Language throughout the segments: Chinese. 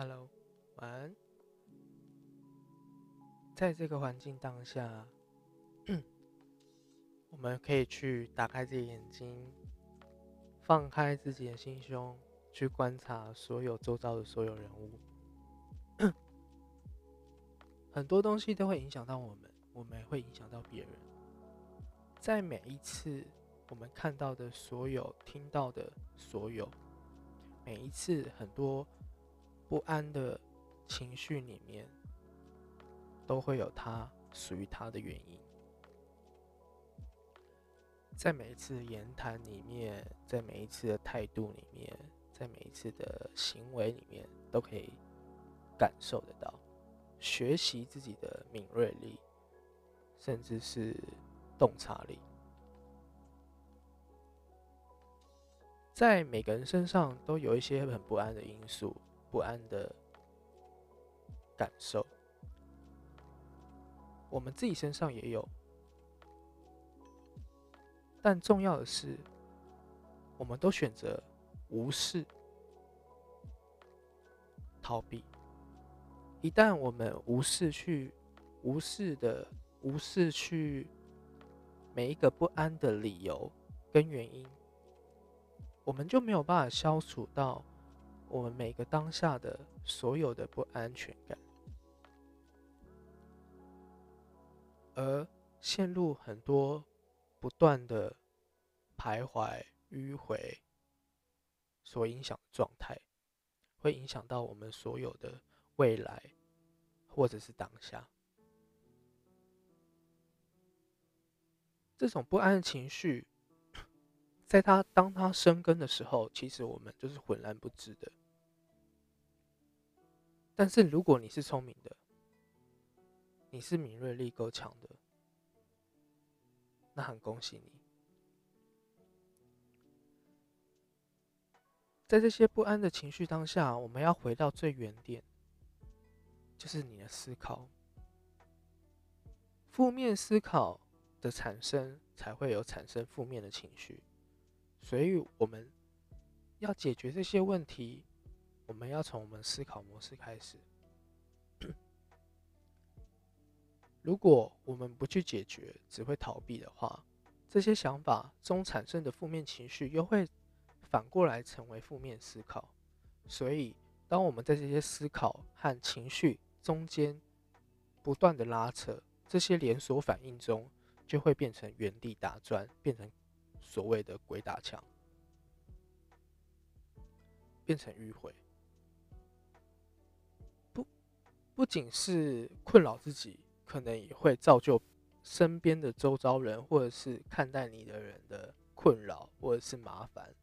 Hello，晚安。在这个环境当下，我们可以去打开自己眼睛，放开自己的心胸，去观察所有周遭的所有人物。很多东西都会影响到我们，我们会影响到别人。在每一次我们看到的所有、听到的所有，每一次很多不安的情绪里面，都会有它属于它的原因。在每一次的言谈里面，在每一次的态度里面，在每一次的行为里面，都可以感受得到。学习自己的敏锐力，甚至是洞察力，在每个人身上都有一些很不安的因素，不安的感受。我们自己身上也有。但重要的是，我们都选择无视、逃避。一旦我们无视去、无视的无视去每一个不安的理由跟原因，我们就没有办法消除到我们每个当下的所有的不安全感，而陷入很多。不断的徘徊、迂回所影响的状态，会影响到我们所有的未来，或者是当下。这种不安的情绪，在他当他生根的时候，其实我们就是浑然不知的。但是如果你是聪明的，你是敏锐力够强的。那很恭喜你，在这些不安的情绪当下，我们要回到最原点，就是你的思考。负面思考的产生，才会有产生负面的情绪。所以，我们要解决这些问题，我们要从我们思考模式开始。如果我们不去解决，只会逃避的话，这些想法中产生的负面情绪又会反过来成为负面思考。所以，当我们在这些思考和情绪中间不断的拉扯，这些连锁反应中就会变成原地打转，变成所谓的鬼打墙，变成迂回。不，不仅是困扰自己。可能也会造就身边的周遭人，或者是看待你的人的困扰，或者是麻烦，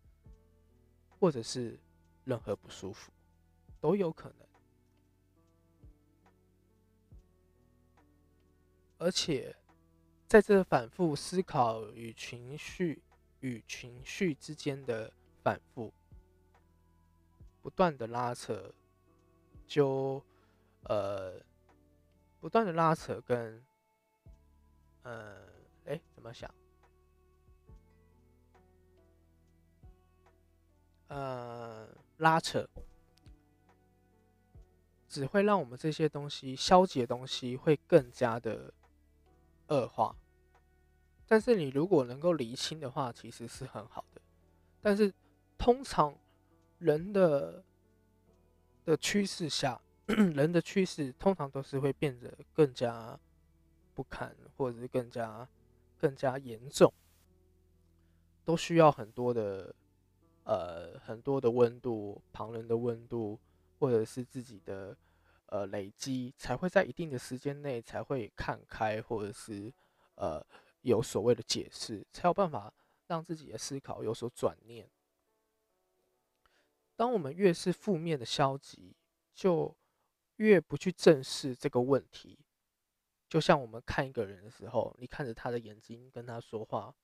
或者是任何不舒服，都有可能。而且，在这反复思考与情绪与情绪之间的反复，不断的拉扯，就呃。不断的拉扯跟，嗯，哎，怎么想？呃，拉扯只会让我们这些东西消极的东西会更加的恶化。但是你如果能够厘清的话，其实是很好的。但是通常人的的趋势下。人的趋势通常都是会变得更加不堪，或者是更加更加严重，都需要很多的呃很多的温度，旁人的温度，或者是自己的呃累积，才会在一定的时间内才会看开，或者是呃有所谓的解释，才有办法让自己的思考有所转念。当我们越是负面的消极，就越不去正视这个问题，就像我们看一个人的时候，你看着他的眼睛跟他说话，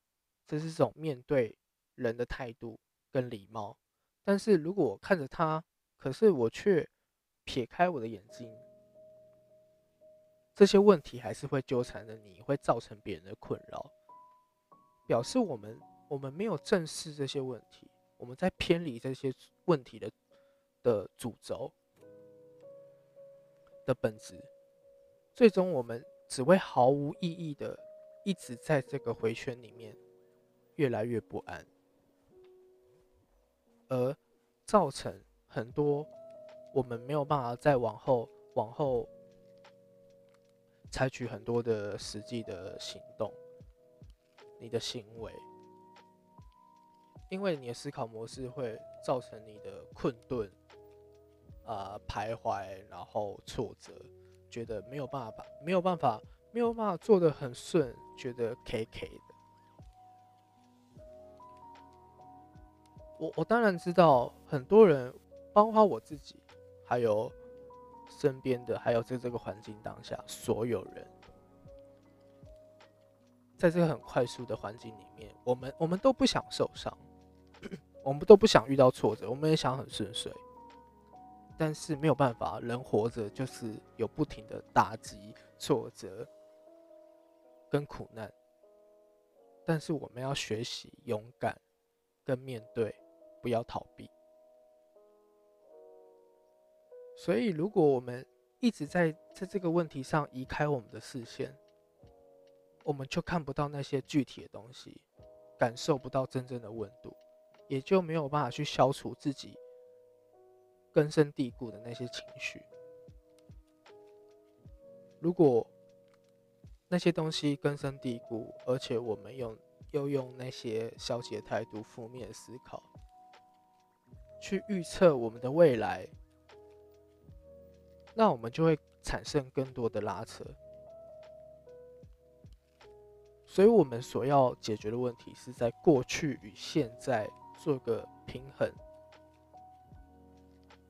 这是种面对人的态度跟礼貌。但是如果我看着他，可是我却撇开我的眼睛，这些问题还是会纠缠着你，会造成别人的困扰，表示我们我们没有正视这些问题，我们在偏离这些问题的的主轴。的本质，最终我们只会毫无意义的一直在这个回圈里面越来越不安，而造成很多我们没有办法再往后往后采取很多的实际的行动，你的行为，因为你的思考模式会造成你的困顿。啊、徘徊，然后挫折，觉得没有办法，没有办法，没有办法做得很顺，觉得 K K 的。我我当然知道，很多人，包括我自己，还有身边的，还有在这个环境当下，所有人，在这个很快速的环境里面，我们我们都不想受伤，我们都不想遇到挫折，我们也想很顺遂。但是没有办法，人活着就是有不停的打击、挫折跟苦难。但是我们要学习勇敢跟面对，不要逃避。所以，如果我们一直在在这个问题上移开我们的视线，我们就看不到那些具体的东西，感受不到真正的温度，也就没有办法去消除自己。根深蒂固的那些情绪，如果那些东西根深蒂固，而且我们用又用那些消极的态度、负面的思考去预测我们的未来，那我们就会产生更多的拉扯。所以，我们所要解决的问题是在过去与现在做个平衡。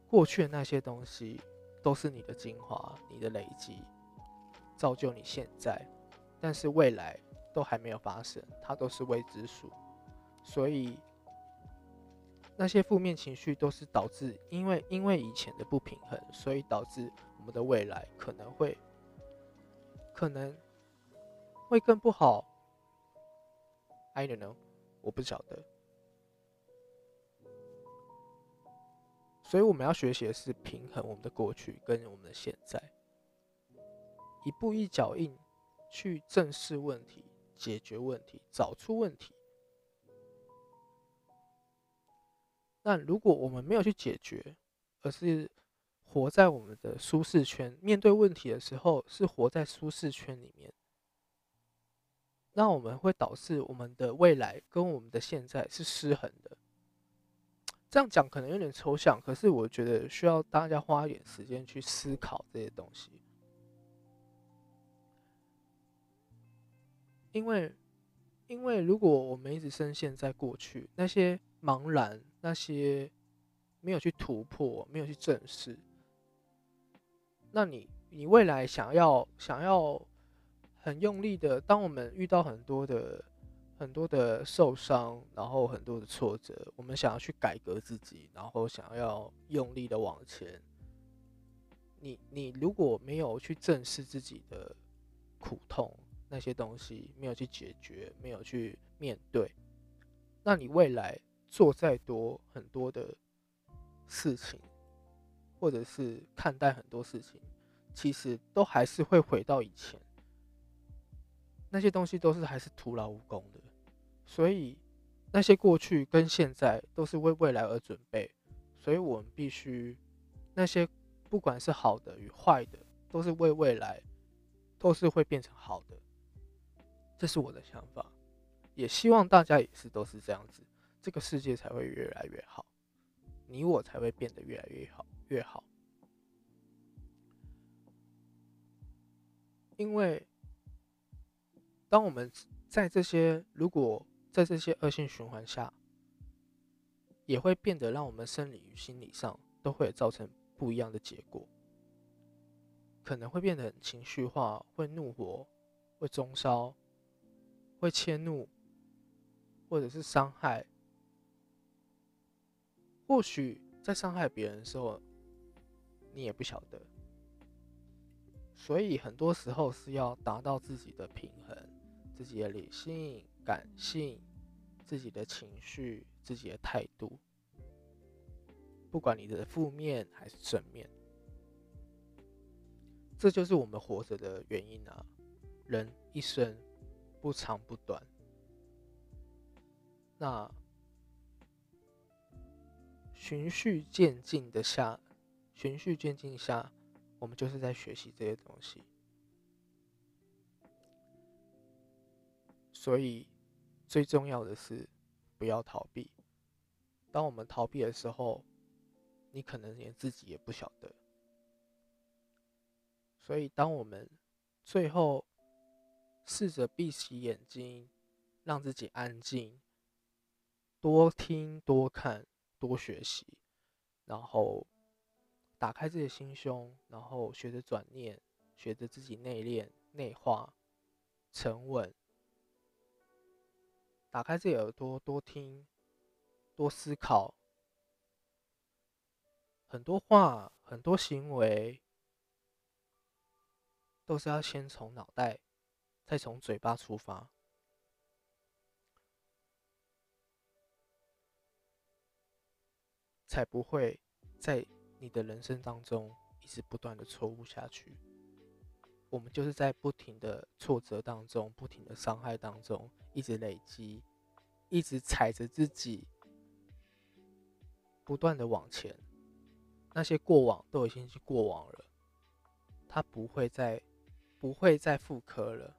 过去的那些东西都是你的精华，你的累积，造就你现在。但是未来都还没有发生，它都是未知数。所以那些负面情绪都是导致，因为因为以前的不平衡，所以导致我们的未来可能会可能会更不好。I don't know，我不晓得。所以我们要学习的是平衡我们的过去跟我们的现在，一步一脚印去正视问题、解决问题、找出问题。那如果我们没有去解决，而是活在我们的舒适圈，面对问题的时候是活在舒适圈里面，那我们会导致我们的未来跟我们的现在是失衡的。这样讲可能有点抽象，可是我觉得需要大家花一点时间去思考这些东西，因为，因为如果我们一直深陷在过去，那些茫然，那些没有去突破，没有去正视，那你，你未来想要想要很用力的，当我们遇到很多的。很多的受伤，然后很多的挫折，我们想要去改革自己，然后想要用力的往前。你你如果没有去正视自己的苦痛，那些东西没有去解决，没有去面对，那你未来做再多很多的事情，或者是看待很多事情，其实都还是会回到以前。那些东西都是还是徒劳无功的。所以，那些过去跟现在都是为未来而准备，所以我们必须，那些不管是好的与坏的，都是为未来，都是会变成好的。这是我的想法，也希望大家也是都是这样子，这个世界才会越来越好，你我才会变得越来越好，越好。因为，当我们在这些如果在这些恶性循环下，也会变得让我们生理与心理上都会造成不一样的结果，可能会变得很情绪化，会怒火，会中烧，会迁怒，或者是伤害。或许在伤害别人的时候，你也不晓得。所以很多时候是要达到自己的平衡，自己的理性。感性，自己的情绪，自己的态度，不管你的负面还是正面，这就是我们活着的原因啊！人一生不长不短，那循序渐进的下，循序渐进下，我们就是在学习这些东西。所以最重要的是不要逃避。当我们逃避的时候，你可能连自己也不晓得。所以，当我们最后试着闭起眼睛，让自己安静，多听、多看、多学习，然后打开自己的心胸，然后学着转念，学着自己内敛、内化、沉稳，打开自己耳朵，多听、多思考，很多话、很多行为。都是要先从脑袋，再从嘴巴出发，才不会在你的人生当中一直不断的错误下去。我们就是在不停的挫折当中，不停的伤害当中，一直累积，一直踩着自己，不断的往前。那些过往都已经是过往了，它不会再。不会再复刻了。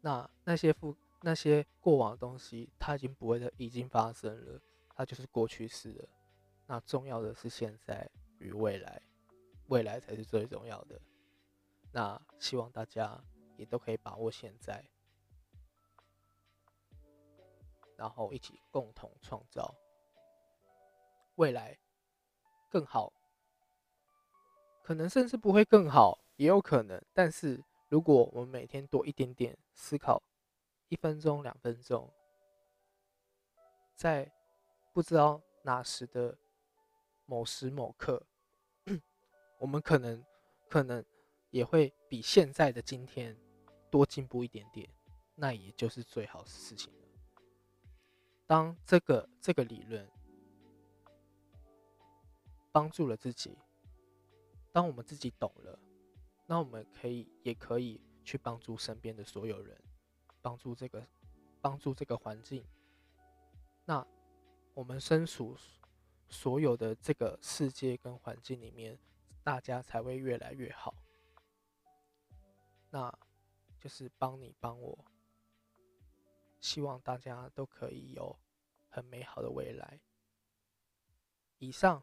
那那些复那些过往的东西，它已经不会再已经发生了，它就是过去式了。那重要的是现在与未来，未来才是最重要的。那希望大家也都可以把握现在，然后一起共同创造未来更好，可能甚至不会更好。也有可能，但是如果我们每天多一点点思考，一分钟、两分钟，在不知道哪时的某时某刻，我们可能可能也会比现在的今天多进步一点点，那也就是最好的事情了。当这个这个理论帮助了自己，当我们自己懂了。那我们可以，也可以去帮助身边的所有人，帮助这个，帮助这个环境。那我们身处所有的这个世界跟环境里面，大家才会越来越好。那就是帮你帮我，希望大家都可以有很美好的未来。以上，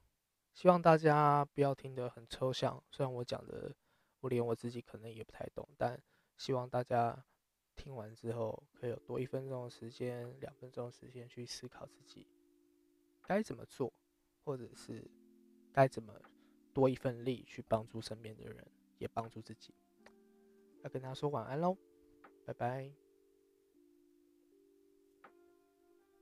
希望大家不要听得很抽象，虽然我讲的。我连我自己可能也不太懂，但希望大家听完之后，可以有多一分钟的时间、两分钟的时间去思考自己该怎么做，或者是该怎么多一份力去帮助身边的人，也帮助自己。要跟大家说晚安喽，拜拜。